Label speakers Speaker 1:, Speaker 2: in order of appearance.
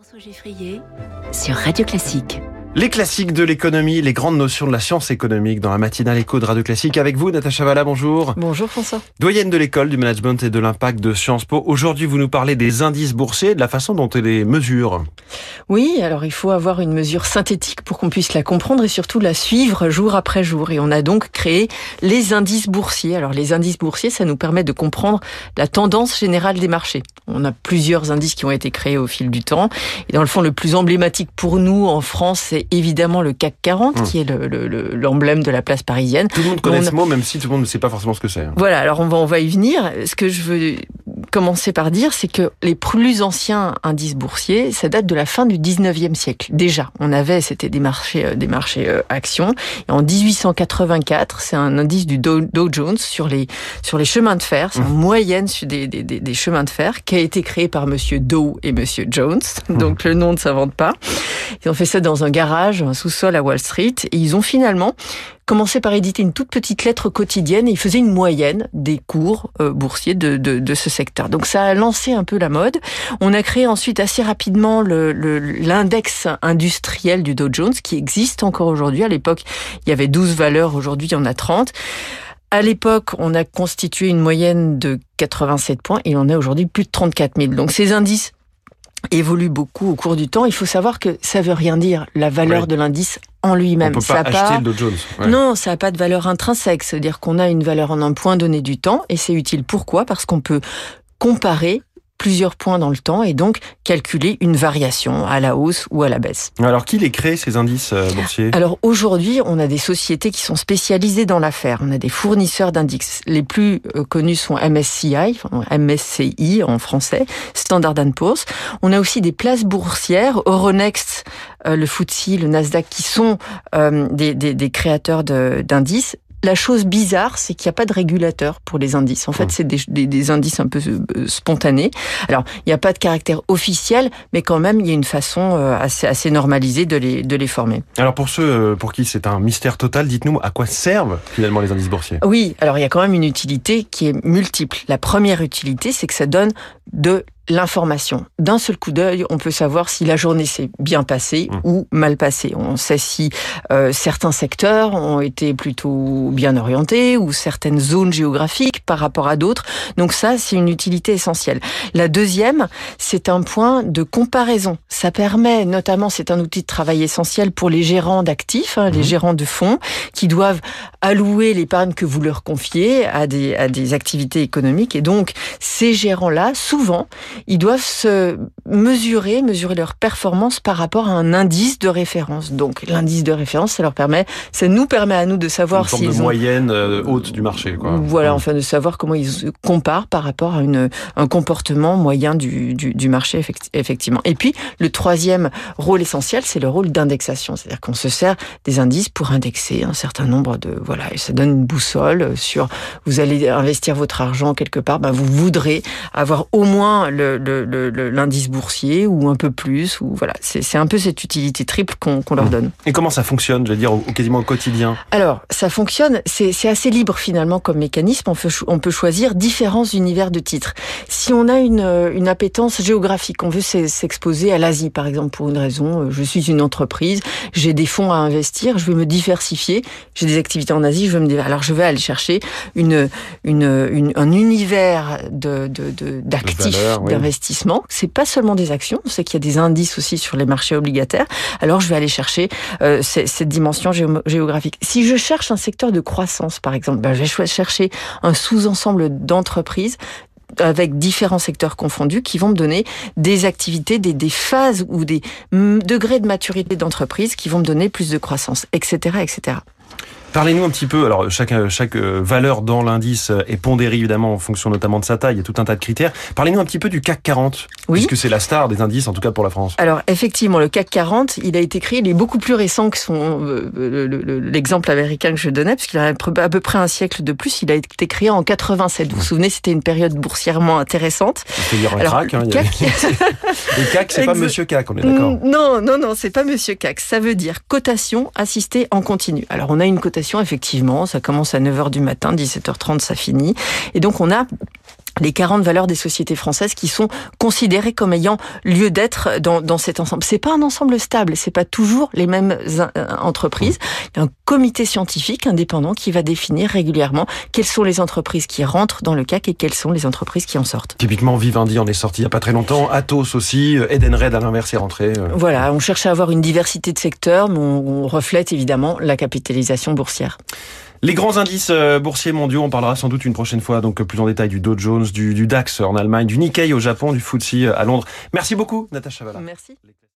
Speaker 1: François Geffrier sur Radio Classique.
Speaker 2: Les classiques de l'économie, les grandes notions de la science économique dans la matinale éco de Radio Classique. Avec vous, Natacha Valla, bonjour.
Speaker 3: Bonjour François.
Speaker 2: Doyenne de l'école du management et de l'impact de Sciences Po. Aujourd'hui, vous nous parlez des indices boursiers et de la façon dont ils les mesurent.
Speaker 3: Oui, alors il faut avoir une mesure synthétique pour qu'on puisse la comprendre et surtout la suivre jour après jour. Et on a donc créé les indices boursiers. Alors les indices boursiers, ça nous permet de comprendre la tendance générale des marchés. On a plusieurs indices qui ont été créés au fil du temps. Et dans le fond, le plus emblématique pour nous en France, c'est évidemment le CAC 40, qui est l'emblème de la place parisienne.
Speaker 2: Tout le monde connaît ce mot, même si tout le monde ne sait pas forcément ce que c'est.
Speaker 3: Voilà, alors on va, on va y venir. Ce que je veux commencer par dire, c'est que les plus anciens indices boursiers, ça date de la fin du 19e siècle. Déjà, on avait, c'était des marchés, euh, des marchés euh, actions. Et en 1884, c'est un indice du Dow, Jones sur les, sur les chemins de fer. C'est en mmh. moyenne des, des, des, des, chemins de fer qui a été créé par monsieur Dow et monsieur Jones. Mmh. Donc le nom ne s'invente pas. Ils ont fait ça dans un garage, un sous-sol à Wall Street. Et ils ont finalement commencé par éditer une toute petite lettre quotidienne et ils faisaient une moyenne des cours euh, boursiers de, de, ce secteur. Donc ça a lancé un peu la mode. On a créé ensuite assez rapidement l'index le, industriel du Dow Jones qui existe encore aujourd'hui. À l'époque, il y avait 12 valeurs, aujourd'hui il y en a 30. À l'époque, on a constitué une moyenne de 87 points et on a aujourd'hui plus de 34 000. Donc ces indices évolue beaucoup au cours du temps. Il faut savoir que ça veut rien dire la valeur de l'indice en lui-même.
Speaker 2: On peut pas
Speaker 3: ça
Speaker 2: acheter le Dow Jones.
Speaker 3: Non, ça n'a pas de valeur intrinsèque. C'est-à-dire qu'on a une valeur en un point donné du temps et c'est utile. Pourquoi? Parce qu'on peut comparer plusieurs points dans le temps et donc calculer une variation à la hausse ou à la baisse.
Speaker 2: Alors qui les crée ces indices euh, boursiers?
Speaker 3: Alors aujourd'hui, on a des sociétés qui sont spécialisées dans l'affaire. On a des fournisseurs d'indices. Les plus euh, connus sont MSCI, MSCI en français, Standard Poor's. On a aussi des places boursières, Euronext, euh, le FTSE, le Nasdaq, qui sont des, des, des créateurs d'indices la chose bizarre, c'est qu'il n'y a pas de régulateur pour les indices. En fait, mmh. c'est des, des, indices un peu euh, spontanés. Alors, il n'y a pas de caractère officiel, mais quand même, il y a une façon euh, assez, assez normalisée de les, de les former.
Speaker 2: Alors, pour ceux euh, pour qui c'est un mystère total, dites-nous à quoi servent finalement les indices boursiers
Speaker 3: Oui, alors il y a quand même une utilité qui est multiple. La première utilité, c'est que ça donne de l'information. D'un seul coup d'œil, on peut savoir si la journée s'est bien passée mmh. ou mal passée. On sait si euh, certains secteurs ont été plutôt bien orientés ou certaines zones géographiques par rapport à d'autres. Donc ça, c'est une utilité essentielle. La deuxième, c'est un point de comparaison. Ça permet, notamment, c'est un outil de travail essentiel pour les gérants d'actifs, hein, les mmh. gérants de fonds, qui doivent allouer l'épargne que vous leur confiez à des, à des activités économiques. Et donc, ces gérants-là, souvent, ils doivent se mesurer, mesurer leur performance par rapport à un indice de référence. Donc l'indice de référence, ça leur permet, ça nous permet à nous de savoir
Speaker 2: une forme de moyenne euh, haute du marché. Quoi.
Speaker 3: Voilà, enfin de savoir comment ils se comparent par rapport à une, un comportement moyen du, du, du marché effectivement. Et puis le troisième rôle essentiel, c'est le rôle d'indexation, c'est-à-dire qu'on se sert des indices pour indexer un certain nombre de voilà, et ça donne une boussole sur vous allez investir votre argent quelque part, ben vous voudrez avoir au moins le l'indice boursier ou un peu plus. Ou voilà, c'est un peu cette utilité triple qu'on leur mmh. donne.
Speaker 2: Et comment ça fonctionne, je veux dire, au, quasiment au quotidien?
Speaker 3: Alors, ça fonctionne, c'est assez libre finalement comme mécanisme. On peut, on peut choisir différents univers de titres. Si on a une, une appétence géographique, on veut s'exposer à l'Asie par exemple pour une raison, euh, je suis une entreprise, j'ai des fonds à investir, je veux me diversifier, j'ai des activités en Asie, je veux me alors je vais aller chercher une, une, un univers de d'actifs, de, d'investissement. C'est pas seulement des actions. On sait qu'il y a des indices aussi sur les marchés obligataires. Alors, je vais aller chercher euh, cette dimension géographique. Si je cherche un secteur de croissance, par exemple, ben, je vais chercher un sous-ensemble d'entreprises avec différents secteurs confondus qui vont me donner des activités, des, des phases ou des degrés de maturité d'entreprise qui vont me donner plus de croissance, etc., etc.
Speaker 2: Parlez-nous un petit peu, alors chaque, chaque euh, valeur dans l'indice est pondérée évidemment en fonction notamment de sa taille, il y a tout un tas de critères. Parlez-nous un petit peu du CAC 40, oui. puisque c'est la star des indices, en tout cas pour la France.
Speaker 3: Alors effectivement, le CAC 40, il a été créé, il est beaucoup plus récent que son euh, l'exemple américain que je donnais, puisqu'il a à peu près un siècle de plus, il a été créé en 87. Vous vous souvenez, c'était une période boursièrement intéressante.
Speaker 2: Il dire un alors, crack, hein, le, CAC... le CAC, c'est pas Monsieur CAC, on est d'accord
Speaker 3: Non, non, non, c'est pas Monsieur CAC. Ça veut dire cotation assistée en continu. Alors on a une cotation effectivement. Ça commence à 9h du matin, 17h30, ça finit. Et donc, on a les 40 valeurs des sociétés françaises qui sont considérées comme ayant lieu d'être dans, dans cet ensemble. C'est pas un ensemble stable, c'est pas toujours les mêmes euh, entreprises. Il y a un comité scientifique indépendant qui va définir régulièrement quelles sont les entreprises qui rentrent dans le CAC et quelles sont les entreprises qui en sortent.
Speaker 2: Typiquement, Vivendi en est sorti il y a pas très longtemps, Atos aussi, Edenred à l'inverse est rentré. Euh.
Speaker 3: Voilà, on cherche à avoir une diversité de secteurs, mais on reflète évidemment la capitalisation boursière.
Speaker 2: Les grands indices euh, boursiers mondiaux, on parlera sans doute une prochaine fois, donc plus en détail du Dow Jones, du, DAX en Allemagne, du Nikkei au Japon, du FTSE à Londres. Merci beaucoup, Natacha Valla.
Speaker 3: Merci.